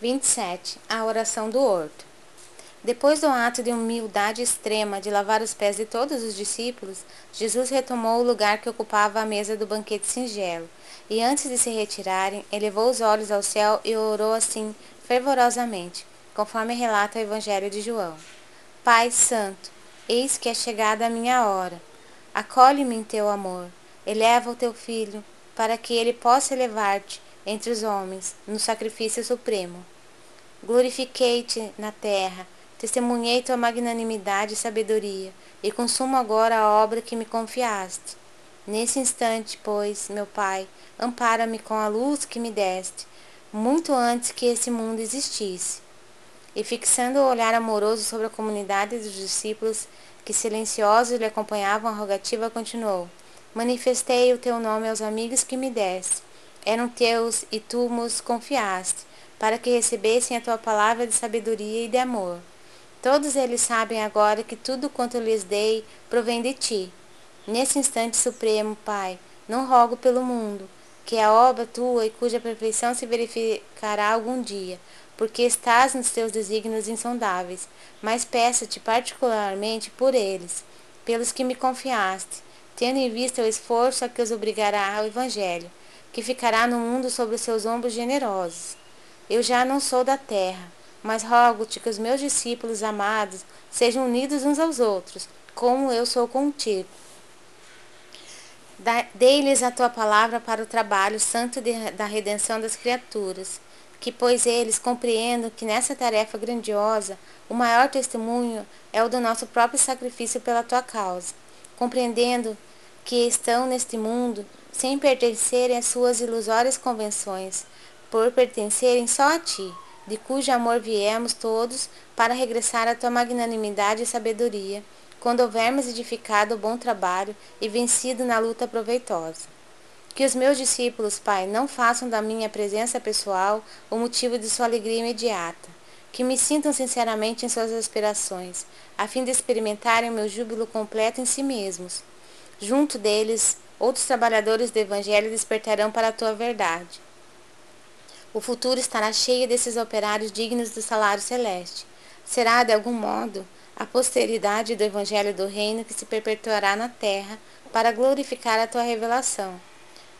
27. A oração do horto. Depois do ato de humildade extrema de lavar os pés de todos os discípulos, Jesus retomou o lugar que ocupava a mesa do banquete singelo, e antes de se retirarem, elevou os olhos ao céu e orou assim fervorosamente, conforme relata o Evangelho de João: Pai Santo, eis que é chegada a minha hora. Acolhe-me em teu amor, eleva o teu filho, para que ele possa elevar-te entre os homens no sacrifício supremo. Glorifiquei-te na terra, testemunhei tua magnanimidade e sabedoria, e consumo agora a obra que me confiaste. Nesse instante, pois, meu Pai, ampara-me com a luz que me deste, muito antes que esse mundo existisse. E fixando o olhar amoroso sobre a comunidade dos discípulos, que silenciosos lhe acompanhavam a rogativa, continuou: Manifestei o teu nome aos amigos que me deste. Eram teus e tu nos confiaste, para que recebessem a tua palavra de sabedoria e de amor. Todos eles sabem agora que tudo quanto lhes dei provém de ti. Nesse instante supremo, Pai, não rogo pelo mundo, que é obra tua e cuja perfeição se verificará algum dia, porque estás nos teus desígnios insondáveis, mas peço-te particularmente por eles, pelos que me confiaste, tendo em vista o esforço a que os obrigará ao Evangelho, que ficará no mundo sobre os seus ombros generosos. Eu já não sou da terra, mas rogo-te que os meus discípulos amados sejam unidos uns aos outros, como eu sou contigo. Dei-lhes a tua palavra para o trabalho santo de, da redenção das criaturas, que pois eles compreendam que nessa tarefa grandiosa o maior testemunho é o do nosso próprio sacrifício pela tua causa, compreendendo que estão neste mundo sem pertencerem às suas ilusórias convenções, por pertencerem só a ti, de cujo amor viemos todos para regressar à tua magnanimidade e sabedoria, quando houvermos edificado o bom trabalho e vencido na luta proveitosa. Que os meus discípulos, Pai, não façam da minha presença pessoal o motivo de sua alegria imediata. Que me sintam sinceramente em suas aspirações, a fim de experimentarem o meu júbilo completo em si mesmos. Junto deles, outros trabalhadores do Evangelho despertarão para a tua verdade. O futuro estará cheio desses operários dignos do salário celeste. Será, de algum modo, a posteridade do Evangelho do Reino que se perpetuará na terra para glorificar a tua revelação.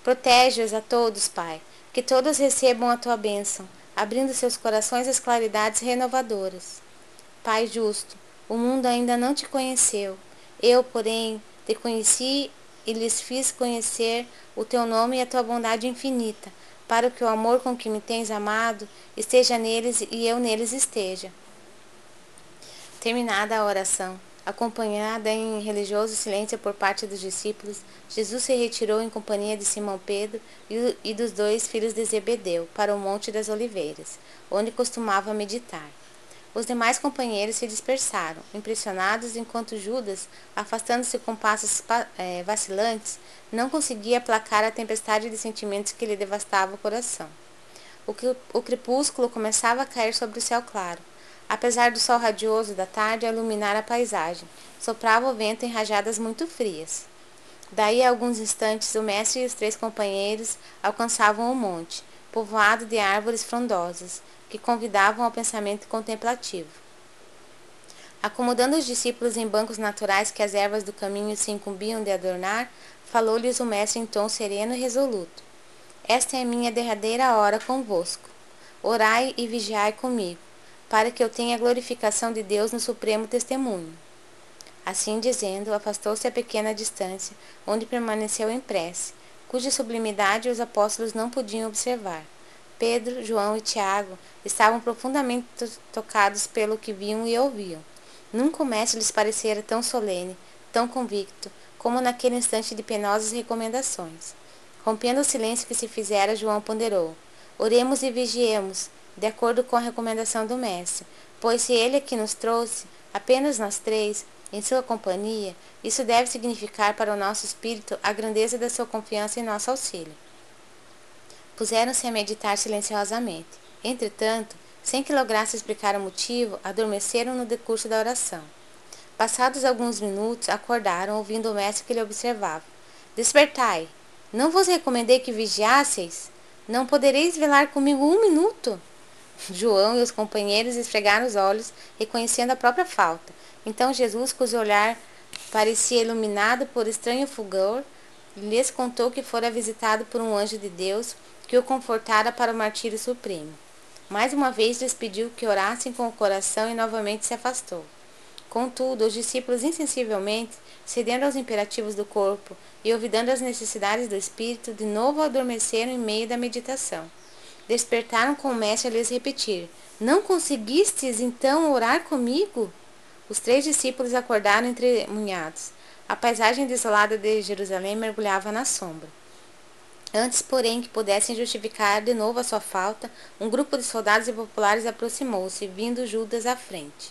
Protege-os a todos, Pai, que todos recebam a tua bênção, abrindo seus corações às claridades renovadoras. Pai justo, o mundo ainda não te conheceu. Eu, porém, te conheci e lhes fiz conhecer o teu nome e a tua bondade infinita, para que o amor com que me tens amado esteja neles e eu neles esteja. Terminada a oração, acompanhada em religioso silêncio por parte dos discípulos, Jesus se retirou em companhia de Simão Pedro e dos dois filhos de Zebedeu para o Monte das Oliveiras, onde costumava meditar. Os demais companheiros se dispersaram, impressionados, enquanto Judas, afastando-se com passos é, vacilantes, não conseguia aplacar a tempestade de sentimentos que lhe devastava o coração. O, o crepúsculo começava a cair sobre o céu claro. Apesar do sol radioso da tarde a iluminar a paisagem, soprava o vento em rajadas muito frias. Daí a alguns instantes o mestre e os três companheiros alcançavam o monte, povoado de árvores frondosas, que convidavam ao pensamento contemplativo. Acomodando os discípulos em bancos naturais que as ervas do caminho se incumbiam de adornar, falou-lhes o mestre em tom sereno e resoluto. Esta é a minha derradeira hora convosco. Orai e vigiai comigo, para que eu tenha a glorificação de Deus no supremo testemunho. Assim dizendo, afastou-se a pequena distância, onde permaneceu em prece, cuja sublimidade os apóstolos não podiam observar. Pedro, João e Tiago estavam profundamente tocados pelo que viam e ouviam. Nunca o mestre lhes parecera tão solene, tão convicto, como naquele instante de penosas recomendações. Rompendo o silêncio que se fizera, João ponderou: Oremos e vigiemos, de acordo com a recomendação do mestre, pois se ele aqui nos trouxe, apenas nós três, em sua companhia, isso deve significar para o nosso espírito a grandeza da sua confiança em nosso auxílio. Puseram-se a meditar silenciosamente. Entretanto, sem que lograsse explicar o motivo, adormeceram no decurso da oração. Passados alguns minutos, acordaram, ouvindo o mestre que lhe observava. Despertai! Não vos recomendei que vigiasseis? Não podereis velar comigo um minuto? João e os companheiros esfregaram os olhos, reconhecendo a própria falta. Então Jesus, cujo olhar parecia iluminado por estranho fulgor, lhes contou que fora visitado por um anjo de Deus que o confortara para o martírio supremo. Mais uma vez lhes pediu que orassem com o coração e novamente se afastou. Contudo, os discípulos insensivelmente, cedendo aos imperativos do corpo e olvidando as necessidades do espírito, de novo adormeceram em meio da meditação. Despertaram com o mestre a lhes repetir: Não conseguistes então orar comigo? Os três discípulos acordaram entremunhados. A paisagem desolada de Jerusalém mergulhava na sombra. Antes, porém, que pudessem justificar de novo a sua falta, um grupo de soldados e populares aproximou-se, vindo Judas à frente.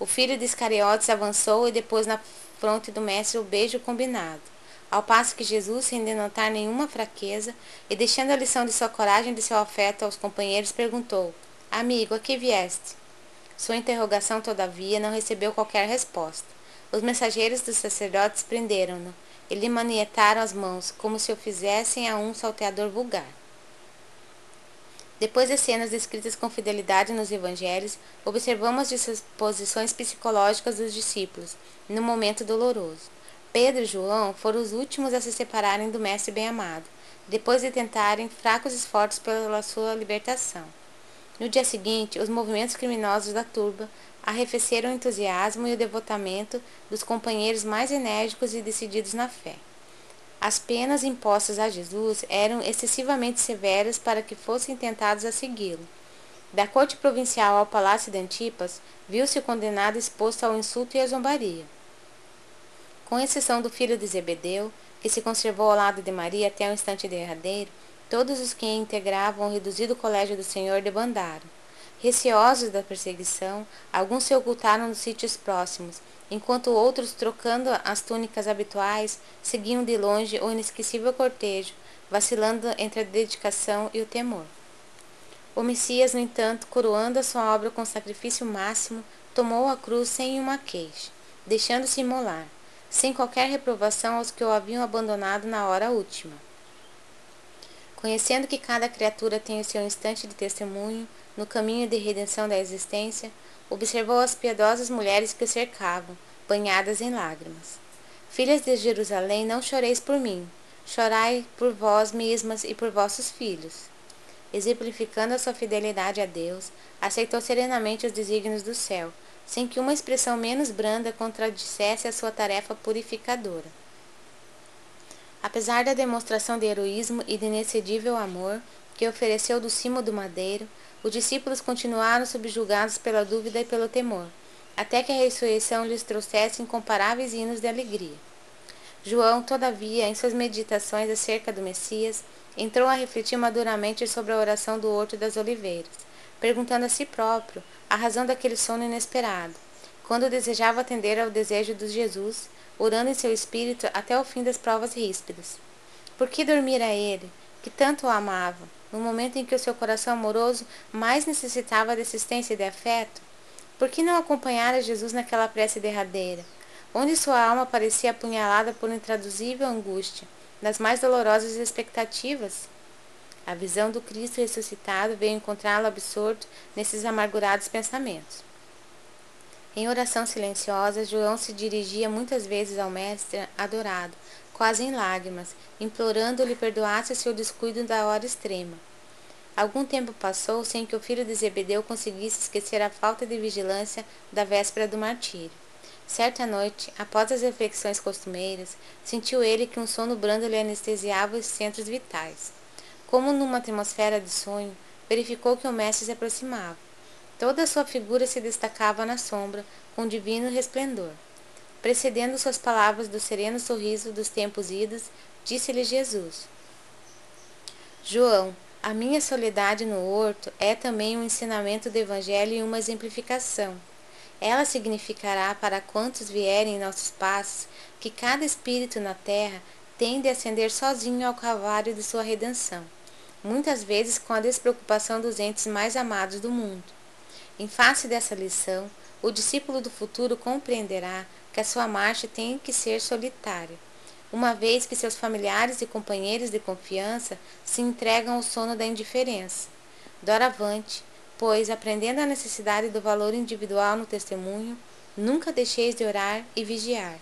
O filho de Iscariotes avançou e depois na fronte do mestre o beijo combinado, ao passo que Jesus, sem denotar nenhuma fraqueza e deixando a lição de sua coragem e de seu afeto aos companheiros, perguntou: Amigo, a que vieste? Sua interrogação, todavia, não recebeu qualquer resposta. Os mensageiros dos sacerdotes prenderam-no e lhe manietaram as mãos, como se o fizessem a um salteador vulgar. Depois das cenas descritas com fidelidade nos evangelhos, observamos as disposições psicológicas dos discípulos, no momento doloroso. Pedro e João foram os últimos a se separarem do Mestre bem-amado, depois de tentarem fracos esforços pela sua libertação. No dia seguinte, os movimentos criminosos da turba arrefeceram o entusiasmo e o devotamento dos companheiros mais enérgicos e decididos na fé. As penas impostas a Jesus eram excessivamente severas para que fossem tentados a segui-lo. Da corte provincial ao palácio de Antipas, viu-se o condenado exposto ao insulto e à zombaria. Com exceção do filho de Zebedeu, que se conservou ao lado de Maria até o instante derradeiro, todos os que integravam o reduzido colégio do Senhor debandaram. Receosos da perseguição, alguns se ocultaram nos sítios próximos, enquanto outros, trocando as túnicas habituais, seguiam de longe o inesquecível cortejo, vacilando entre a dedicação e o temor. O Messias, no entanto, coroando a sua obra com sacrifício máximo, tomou a cruz sem uma queixa, deixando-se imolar, sem qualquer reprovação aos que o haviam abandonado na hora última. Conhecendo que cada criatura tem o seu instante de testemunho, no caminho de redenção da existência, observou as piedosas mulheres que o cercavam, banhadas em lágrimas. Filhas de Jerusalém, não choreis por mim, chorai por vós mesmas e por vossos filhos. Exemplificando a sua fidelidade a Deus, aceitou serenamente os desígnios do céu, sem que uma expressão menos branda contradissesse a sua tarefa purificadora. Apesar da demonstração de heroísmo e de inexcedível amor que ofereceu do cimo do madeiro, os discípulos continuaram subjugados pela dúvida e pelo temor, até que a ressurreição lhes trouxesse incomparáveis hinos de alegria. João, todavia, em suas meditações acerca do Messias, entrou a refletir maduramente sobre a oração do Horto das Oliveiras, perguntando a si próprio a razão daquele sono inesperado, quando desejava atender ao desejo de Jesus, orando em seu espírito até o fim das provas ríspidas. Por que dormir a ele, que tanto o amava, no momento em que o seu coração amoroso mais necessitava de assistência e de afeto? Por que não acompanhara Jesus naquela prece derradeira, onde sua alma parecia apunhalada por intraduzível angústia, nas mais dolorosas expectativas? A visão do Cristo ressuscitado veio encontrá-lo absorto nesses amargurados pensamentos. Em oração silenciosa, João se dirigia muitas vezes ao Mestre adorado, quase em lágrimas, implorando-lhe perdoasse seu descuido da hora extrema. Algum tempo passou sem que o filho de Zebedeu conseguisse esquecer a falta de vigilância da véspera do martírio. Certa noite, após as reflexões costumeiras, sentiu ele que um sono brando lhe anestesiava os centros vitais. Como numa atmosfera de sonho, verificou que o mestre se aproximava. Toda sua figura se destacava na sombra, com divino resplendor. Precedendo suas palavras do sereno sorriso dos tempos idos, disse-lhe Jesus: João, a minha soledade no horto é também um ensinamento do Evangelho e uma exemplificação. Ela significará para quantos vierem em nossos passos que cada espírito na terra tem de ascender sozinho ao calvário de sua redenção, muitas vezes com a despreocupação dos entes mais amados do mundo. Em face dessa lição, o discípulo do futuro compreenderá que a sua marcha tem que ser solitária, uma vez que seus familiares e companheiros de confiança se entregam ao sono da indiferença. Doravante, pois, aprendendo a necessidade do valor individual no testemunho, nunca deixeis de orar e vigiar.